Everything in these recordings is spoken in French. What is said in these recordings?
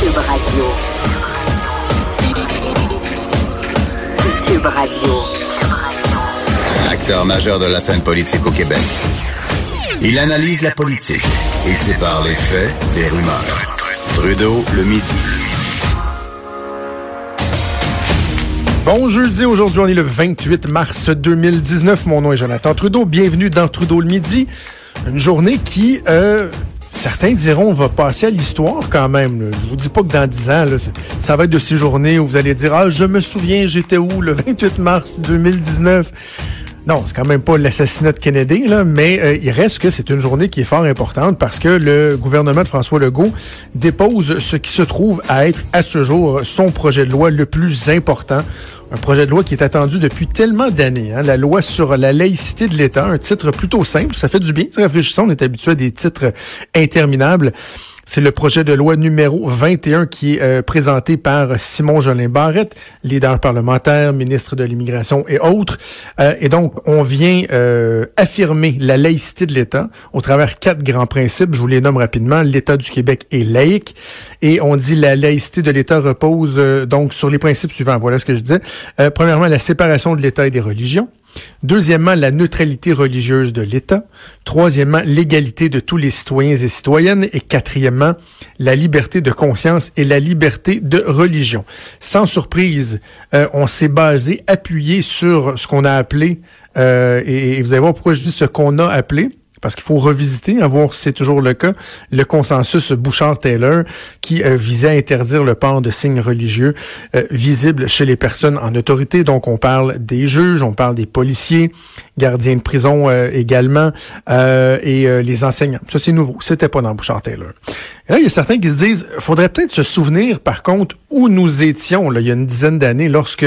Cube Radio. Cube Radio. Acteur majeur de la scène politique au Québec. Il analyse la politique et sépare les faits des rumeurs. Trudeau le midi. Bon jeudi, aujourd'hui on est le 28 mars 2019. Mon nom est Jonathan Trudeau. Bienvenue dans Trudeau le midi. Une journée qui, euh, certains diront, va passer à l'histoire quand même. Là. Je vous dis pas que dans 10 ans, ça va être de ces journées où vous allez dire, ah, je me souviens, j'étais où le 28 mars 2019. Non, c'est quand même pas l'assassinat de Kennedy, là, mais euh, il reste que c'est une journée qui est fort importante parce que le gouvernement de François Legault dépose ce qui se trouve à être à ce jour son projet de loi le plus important. Un projet de loi qui est attendu depuis tellement d'années. Hein, la loi sur la laïcité de l'État, un titre plutôt simple, ça fait du bien, c'est rafraîchissant, on est habitué à des titres interminables. C'est le projet de loi numéro 21 qui est euh, présenté par Simon Jolin Barrette, leader parlementaire, ministre de l'immigration et autres. Euh, et donc, on vient euh, affirmer la laïcité de l'État au travers quatre grands principes. Je vous les nomme rapidement. L'État du Québec est laïque. Et on dit la laïcité de l'État repose donc sur les principes suivants. Voilà ce que je disais. premièrement, la séparation de l'État et des religions. Deuxièmement, la neutralité religieuse de l'État. Troisièmement, l'égalité de tous les citoyens et citoyennes. Et quatrièmement, la liberté de conscience et la liberté de religion. Sans surprise, euh, on s'est basé, appuyé sur ce qu'on a appelé, euh, et, et vous allez voir pourquoi je dis ce qu'on a appelé, parce qu'il faut revisiter, à voir si c'est toujours le cas, le consensus Bouchard-Taylor qui euh, visait à interdire le port de signes religieux euh, visibles chez les personnes en autorité. Donc, on parle des juges, on parle des policiers, gardiens de prison euh, également, et les enseignants. Ça, c'est nouveau. C'était pas dans Bouchard-Taylor. Et là, il y a certains qui se disent, faudrait peut-être se souvenir, par contre, où nous étions, il y a une dizaine d'années, lorsque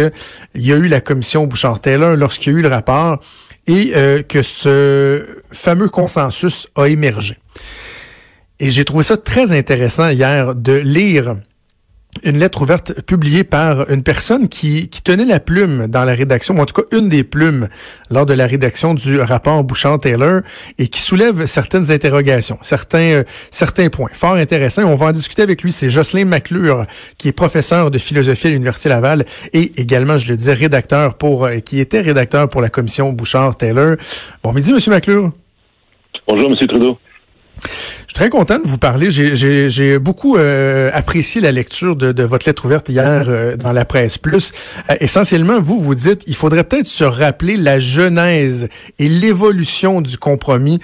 il y a eu la commission Bouchard-Taylor, lorsqu'il y a eu le rapport, et euh, que ce fameux consensus a émergé. Et j'ai trouvé ça très intéressant hier de lire une lettre ouverte publiée par une personne qui, tenait la plume dans la rédaction, ou en tout cas une des plumes lors de la rédaction du rapport Bouchard-Taylor et qui soulève certaines interrogations, certains, euh, certains points fort intéressants. On va en discuter avec lui. C'est Jocelyn McClure, qui est professeur de philosophie à l'Université Laval et également, je le disais, rédacteur pour, euh, qui était rédacteur pour la commission Bouchard-Taylor. Bon midi, Monsieur McClure. Bonjour, Monsieur Trudeau. Je suis très content de vous parler. J'ai beaucoup euh, apprécié la lecture de, de, votre lettre ouverte hier euh, dans la presse plus. Euh, essentiellement, vous vous dites, il faudrait peut-être se rappeler la genèse et l'évolution du compromis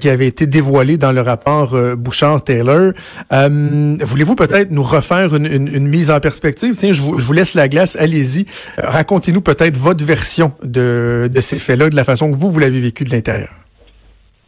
qui avait été dévoilé dans le rapport Bouchard-Taylor. Voulez-vous peut-être nous refaire une, une, une, mise en perspective? Tiens, je vous, je vous laisse la glace. Allez-y. Racontez-nous peut-être votre version de, de ces faits-là, de la façon que vous vous l'avez vécu de l'intérieur.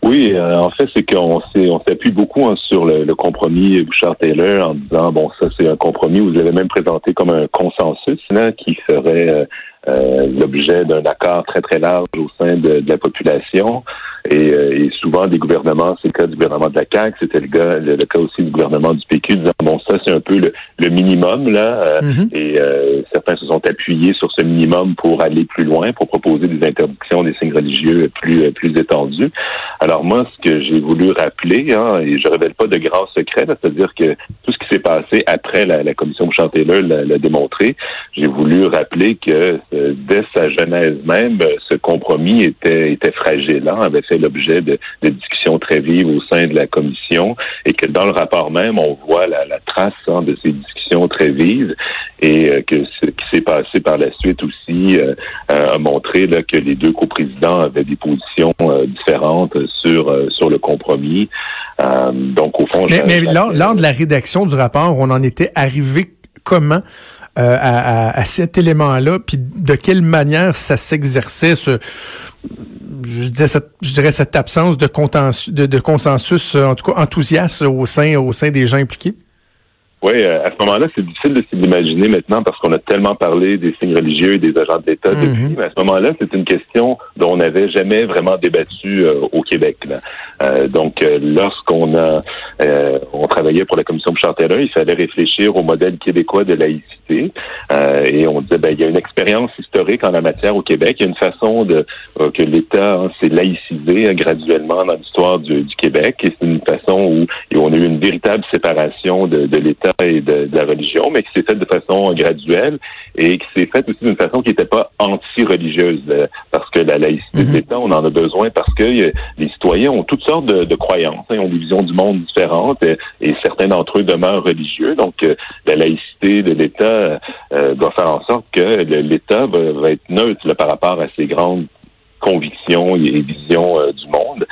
Oui, euh, en fait, c'est qu'on on s'appuie beaucoup hein, sur le, compromis Bouchard-Taylor en disant, bon, ça c'est un compromis, vous l'avez même présenté comme un consensus là, qui ferait euh, euh, l'objet d'un accord très, très large au sein de la population. Et, et, souvent, des gouvernements, c'est le cas du gouvernement de la CAQ, c'était le, cas, le, cas aussi du gouvernement du PQ, disant, bon, ça c'est un peu le, le minimum, là, mm-hmm. et certains se sont appuyés sur ce minimum pour aller plus loin, pour proposer des interdictions des signes religieux plus, plus étendus. Alors moi, ce que j'ai voulu rappeler, hein, et je révèle pas de grands secrets, c'est-à-dire que tout ce qui s'est passé après la, la commission Chanteleur l'a démontré, j'ai voulu rappeler que euh, dès sa genèse même, ce compromis était, était fragile, hein, avait fait l'objet de, de, discussions très vives au sein de la commission, et que dans le rapport même, on voit la, la trace hein, de ces discussions très vives, et euh, que ce qui s'est passé par la suite aussi euh, a montré là, que les deux coprésidents avaient des positions différentes sur sur le compromis. Euh, donc au fond, mais, mais lors, lors, de la rédaction du rapport, on en était arrivé comment? Euh, à, à, à, cet élément-là, puis de quelle manière ça s'exerçait ce je cette, je dirais cette absence de, de, de consensus, en tout cas enthousiaste au sein au sein des gens impliqués? Oui, à ce moment-là, c'est difficile de s'imaginer maintenant parce qu'on a tellement parlé des signes religieux et des agents de l'État depuis. Mhm. Mais à ce moment-là, c'est une question dont on n'avait jamais vraiment débattu euh, au Québec. là. Euh, donc, euh, lorsqu'on a euh, on travaillait pour la commission Bouchard-Taylor, il fallait réfléchir au modèle québécois de laïcité. Euh, et on disait, ben, il y a une expérience historique en la matière au Québec. Il y a une façon de euh, que l'État hein, s'est laïcisé euh, graduellement dans l'histoire du, du Québec. Et c'est une façon où, et on a eu une véritable séparation de, de l'État et de, de la religion, mais qui s'est faite de façon graduelle et qui s'est faite aussi d'une façon qui n'était pas anti-religieuse. euh, Parce que la laïcité de l'État, on en a besoin parce que euh, les citoyens ont toutes sortes de, de croyances, hein, ils ont des visions du monde différentes et, et certains d'entre eux demeurent religieux. Donc, euh, la laïcité de l'État euh, doit faire en sorte que l'État va, va être neutre là, par rapport à ses grandes convictions et visions euh, du monde.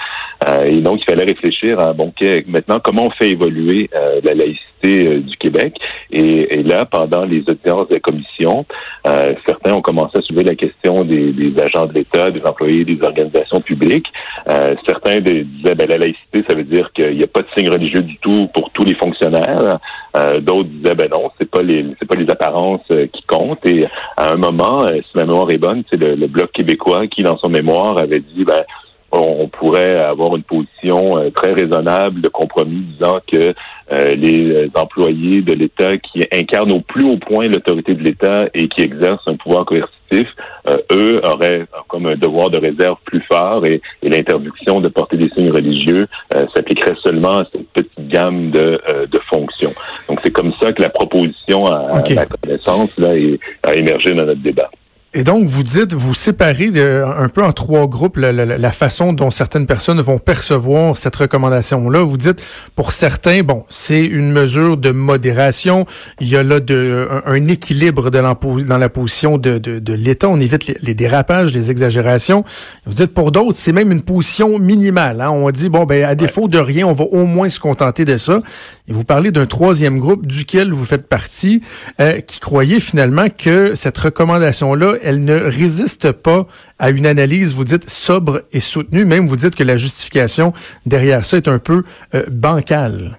Euh, et donc, il fallait réfléchir à, bon, maintenant, comment on fait évoluer euh, la laïcité euh, du Québec. Et, et là, pendant les audiences de la commission, euh, certains ont commencé à soulever la question des, des agents de l'État, des employés des organisations publiques. Euh, certains disaient, ben, la laïcité, ça veut dire qu'il n'y a pas de signe religieux du tout pour tous les fonctionnaires. Euh, D'autres disaient, ben non, c'est pas les, c'est pas les apparences euh, qui comptent. Et à un moment, euh, si ma mémoire est bonne, c'est le, le bloc québécois qui, dans son mémoire, avait dit, ben on pourrait avoir une position euh, très raisonnable de compromis disant que euh, les euh, employés de l'État qui incarnent au plus haut point l'autorité de l'État et qui exercent un pouvoir coercitif, euh, eux auraient comme un devoir de réserve plus fort et, et l'interdiction de porter des signes religieux euh, s'appliquerait seulement à cette petite gamme de, euh, de fonctions. Donc c'est comme ça que la proposition à, à la connaissance là, est- a émergé dans notre débat. Et donc, vous dites, vous séparez de- un peu en trois groupes la, la- la façon dont certaines personnes vont percevoir cette recommandation-là. Vous dites, pour certains, bon, c'est une mesure de modération. Il y a là de, un, un équilibre de dans la position de, de, de l'État. On évite les, les dérapages, les exagérations. Vous dites, pour d'autres, c'est même une position minimale. hein. On dit, bon, ben, à défaut de rien, on va au moins se contenter de ça. Et vous parlez d'un troisième groupe duquel vous faites partie, euh, qui croyait finalement que cette recommandation-là, elle ne résiste pas à une analyse, vous dites, sobre et soutenue. Même vous dites que la justification derrière ça est un peu euh, bancale.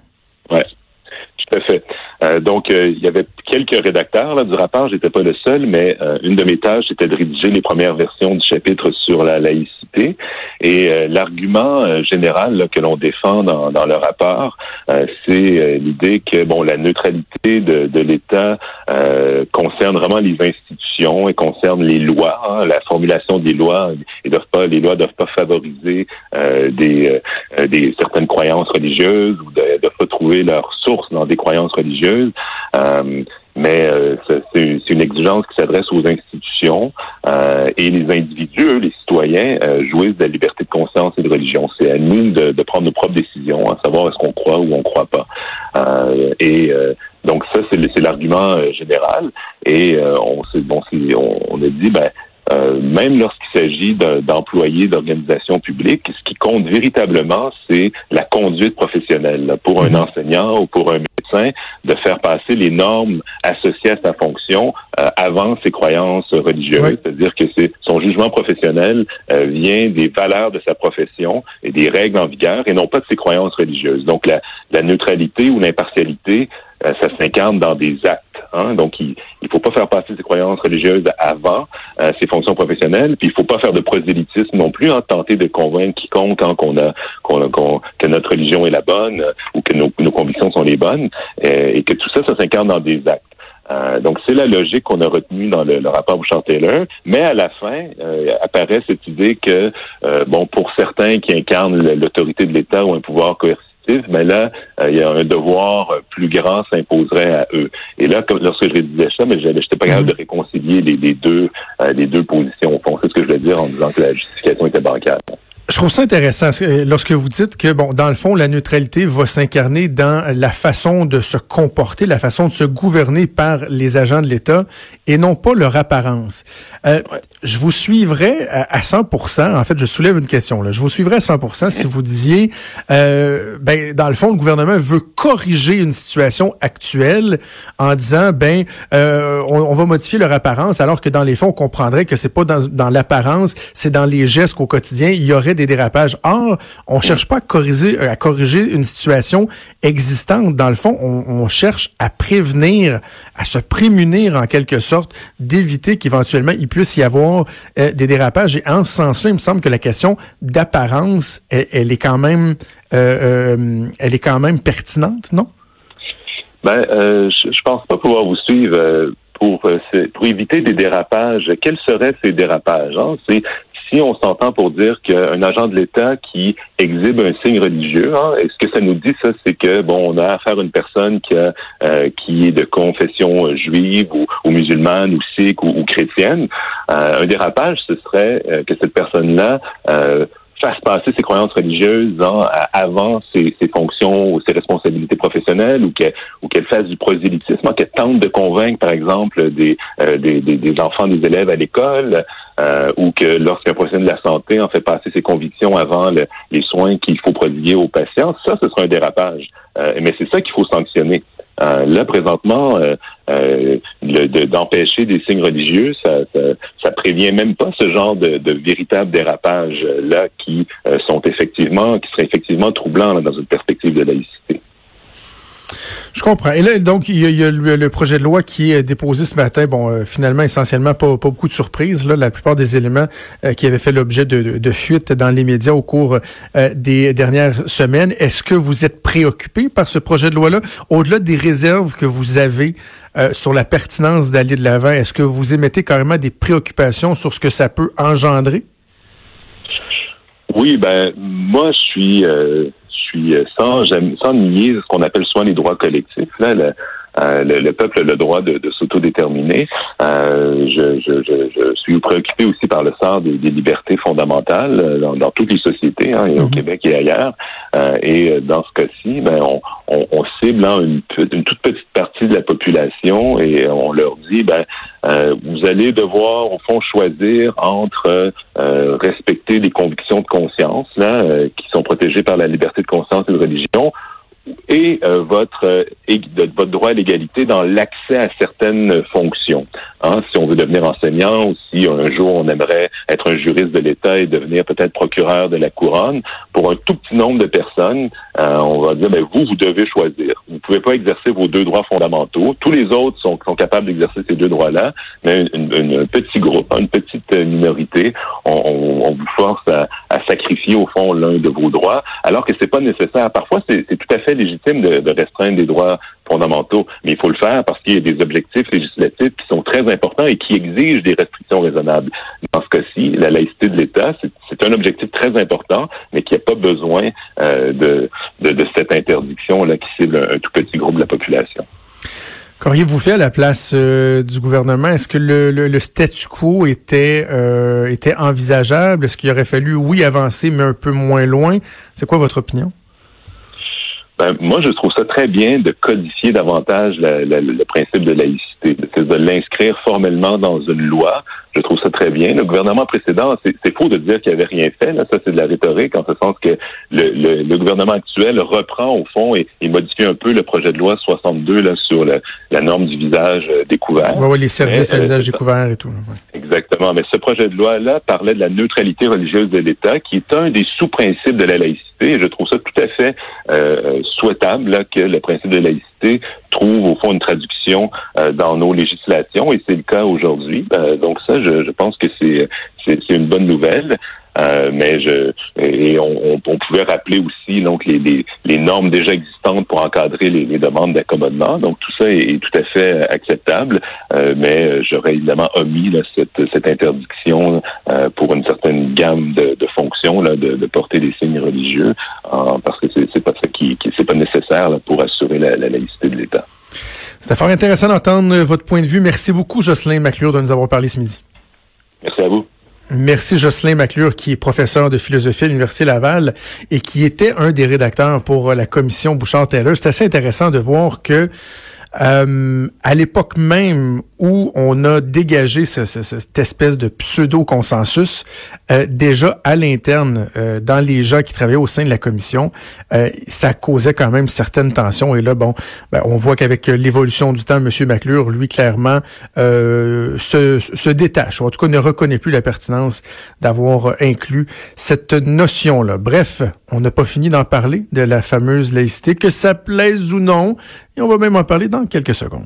Ouais, tout à fait. Euh, donc, euh, il y avait quelques rédacteurs là, du rapport. J'étais pas le seul, mais euh, une de mes tâches était de rédiger les premières versions du chapitre sur la laïcité. Et euh, l'argument euh, général là, que l'on défend dans, dans le rapport, euh, c'est euh, l'idée que bon, la neutralité de, de l'État euh, concerne vraiment les institutions et concerne les lois, hein, la formulation des lois. Ils doivent pas, les lois doivent pas favoriser des, des certaines croyances religieuses ou ne doivent pas trouver leur source dans des croyances religieuses. Mais euh, c'est une exigence qui s'adresse aux institutions euh, et les individus, eux, les citoyens, euh, jouissent de la liberté de conscience et de religion. C'est à nous de, de prendre nos propres décisions, à savoir est-ce qu'on croit ou on croit pas. Euh, et euh, donc ça, c'est l'argument euh, général. Et on, bon, on, on a dit, ben, euh, même lorsqu'il s'agit d'employés d'organisations publiques, ce qui compte véritablement, c'est la conduite professionnelle. là. Pour un enseignant ou pour un médecin, de faire passer les normes associées à sa fonction euh, avant ses croyances religieuses. Oui. C'est-à-dire que c'est son jugement professionnel euh, vient des valeurs de sa profession et des règles en vigueur et non pas de ses croyances religieuses. Donc la, la neutralité ou l'impartialité, ça s'incarne dans des actes. hein. Donc il ne faut pas faire passer ses croyances religieuses avant euh, ses fonctions professionnelles, puis il faut pas faire de prosélytisme non plus, hein, tenter de convaincre quiconque hein, qu'on a, qu'on qu'on- que notre religion est la bonne euh, ou que nos, nos convictions sont les bonnes, euh, et que tout ça, ça s'incarne dans des actes. Euh, donc, c'est la logique qu'on a retenue dans le, le rapport Bouchard-Taylor. Mais à la fin, euh, apparaît cette idée que, euh, bon, pour certains qui incarnent l'autorité de l'État ou un pouvoir coercitif, mais là, euh, il y a un devoir euh, plus grand s'imposerait à eux. Et là, comme, lorsque je disais ça, mais je n'étais pas capable de réconcilier les, les deux, euh, les deux positions. Au fond, c'est ce que je voulais dire en disant que la justification était bancale. Je trouve ça intéressant euh, lorsque vous dites que, bon, dans le fond, la neutralité va s'incarner dans la façon de se comporter, la façon de se gouverner par les agents de l'État et non pas leur apparence. Euh, Ouais. Je vous suivrais à, à 100 En fait, je soulève une question. Là. Je vous suivrais à 100 si vous disiez, euh, ben, dans le fond, le gouvernement veut corriger une situation actuelle en disant, ben, euh, on, on va modifier leur apparence, alors que dans les fonds, on comprendrait que c'est pas dans, dans l'apparence, c'est dans les gestes qu'au quotidien, il y aurait des dérapages. Or, on cherche pas à corriger, à corriger une situation existante. Dans le fond, on, cherche à prévenir, à se prémunir en quelque sorte, d'éviter qu'éventuellement il puisse y avoir euh, des dérapages. Et en ce sens-là, il me semble que la question d'apparence, elle, est quand même, euh, euh, elle est quand même pertinente, non? Ben, euh, je, je pense pas pouvoir vous suivre. Euh, pour, euh, éviter des dérapages, quels seraient ces dérapages? Hein? Si on s'entend pour dire qu'un agent de l'État qui exhibe un signe religieux, hein, et ce que ça nous dit, ça, c'est que bon, on a affaire à une personne qui, euh, est de confession juive ou, musulmane ou sikh ou, ou chrétienne. Euh, un dérapage, ce serait que cette personne-là fasse passer ses croyances religieuses hein, avant ses, fonctions ou ses responsabilités professionnelles ou qu'elle ou qu'elle fasse du prosélytisme, hein, qu'elle tente de convaincre, par exemple, des, euh, des, des, enfants, des élèves à l'école, euh, ou que lorsqu'un professionnel de la santé en fait passer ses convictions avant le, les soins qu'il faut prodiguer aux patients, ça, ce sera un dérapage. Euh, mais c'est ça qu'il faut sanctionner. Euh, là, présentement, euh, euh, d'empêcher des signes religieux, ça, ça, prévient même pas ce genre de, de véritables dérapages là qui sont effectivement, qui seraient effectivement troublants dans une perspective de laïcité. Je comprends. Et là, donc, il y a, le, projet de loi qui est déposé ce matin. Bon, euh, finalement, essentiellement, pas, beaucoup de surprises. Là, la plupart des éléments euh, qui avaient fait l'objet de, de, de, fuite dans les médias au cours euh, des dernières semaines. Est-ce que vous êtes préoccupé par ce projet de loi-là? Au-delà des réserves que vous avez sur la pertinence d'aller de l'avant, est-ce que vous émettez carrément des préoccupations sur ce que ça peut engendrer? Oui, ben, moi, je suis puis euh, sans, sans nier ce qu'on appelle souvent les droits collectifs. Là, le, euh, le, le, peuple a le droit de, de s'autodéterminer. Euh, je, je, je, je, suis préoccupé aussi par le sort des, des libertés fondamentales dans, dans, toutes les sociétés, hein, et au mm-hmm. Québec et ailleurs. Euh, et dans ce cas-ci, ben, on, on, on cible hein, une, une, toute petite partie de la population et on leur dit, ben, euh, vous allez devoir, au fond, choisir entre respecter les convictions de conscience, là, qui sont protégées par la liberté de conscience et de religion, et euh, votre, euh, votre droit à l'égalité dans l'accès à certaines fonctions. Hein, si on veut devenir enseignant ou si un jour on aimerait être un juriste de l'État et devenir peut-être procureur de la couronne, pour un tout petit nombre de personnes, euh, on va dire, ben, vous, vous devez choisir. Vous ne pouvez pas exercer vos deux droits fondamentaux. Tous les autres sont, sont capables d'exercer ces deux droits-là, mais un petit groupe, une petite minorité, on, on vous force à, à, sacrifier au fond l'un de vos droits, alors que c'est pas nécessaire. Parfois, c'est tout à fait légitime de, restreindre des droits fondamentaux, mais il faut le faire parce qu'il y a des objectifs législatifs qui sont très importants et qui exigent des restrictions raisonnables. Dans ce cas-ci, la laïcité de l'État, c'est un objectif très important, mais qui n'a pas besoin euh, de, cette interdiction-là qui cible un, tout petit groupe de la population. Qu'auriez-vous fait à la place euh, du gouvernement? Est-ce que le, le, le, statu quo était, euh, était envisageable? Est-ce qu'il aurait fallu, oui, avancer, mais un peu moins loin? C'est quoi votre opinion? Ben, moi, je trouve ça très bien de codifier davantage le principe de laïcité, de l'inscrire formellement dans une loi. Je trouve ça très bien. Le gouvernement précédent, c'est faux de dire qu'il n'avait rien fait. Là. Ça, c'est de la rhétorique, en ce sens que le, le, le gouvernement actuel reprend au fond et, et, modifie un peu le projet de loi 62 là, sur le, la norme du visage euh, découvert. Oui, ouais, les services Mais, à euh, visage découvert et tout. Ouais. Exactement. Mais ce projet de loi-là parlait de la neutralité religieuse de l'État, qui est un des sous-principes de la laïcité. Et je trouve ça tout à fait euh, souhaitable là, que le principe de laïcité trouve au fond une traduction euh, dans nos législations et c'est le cas aujourd'hui. Euh, donc ça, je, je pense que c'est c'est une bonne nouvelle. Euh, mais je et on, on, pouvait rappeler aussi donc les, les, les, normes déjà existantes pour encadrer les, les demandes d'accommodement. Donc tout ça est, est, tout à fait acceptable, euh, mais j'aurais évidemment omis là, cette, cette interdiction euh, pour une certaine gamme de, de fonctions là, de, de, porter des signes religieux, parce que c'est pas ça qui, qui c'est pas nécessaire là, pour assurer la, la laïcité de l'État. C'était fort intéressant d'entendre votre point de vue. Merci beaucoup, Jocelyn McClure, de nous avoir parlé ce midi. Merci à vous. Merci Jocelyn McClure, qui est professeur de philosophie à l'Université Laval et qui était un des rédacteurs pour la commission Bouchard-Taylor. C'est assez intéressant de voir que Euh, à l'époque même où on a dégagé ce, ce, cette espèce de pseudo-consensus, euh, déjà à l'interne, euh, dans les gens qui travaillaient au sein de la commission, euh, ça causait quand même certaines tensions. Et là, bon, ben, on voit qu'avec l'évolution du temps, M. McClure, lui, clairement, se, se détache, en tout cas ne reconnaît plus la pertinence d'avoir inclus cette notion-là. Bref, on n'a pas fini d'en parler de la fameuse laïcité, que ça plaise ou non, et on va même en parler dans quelques secondes.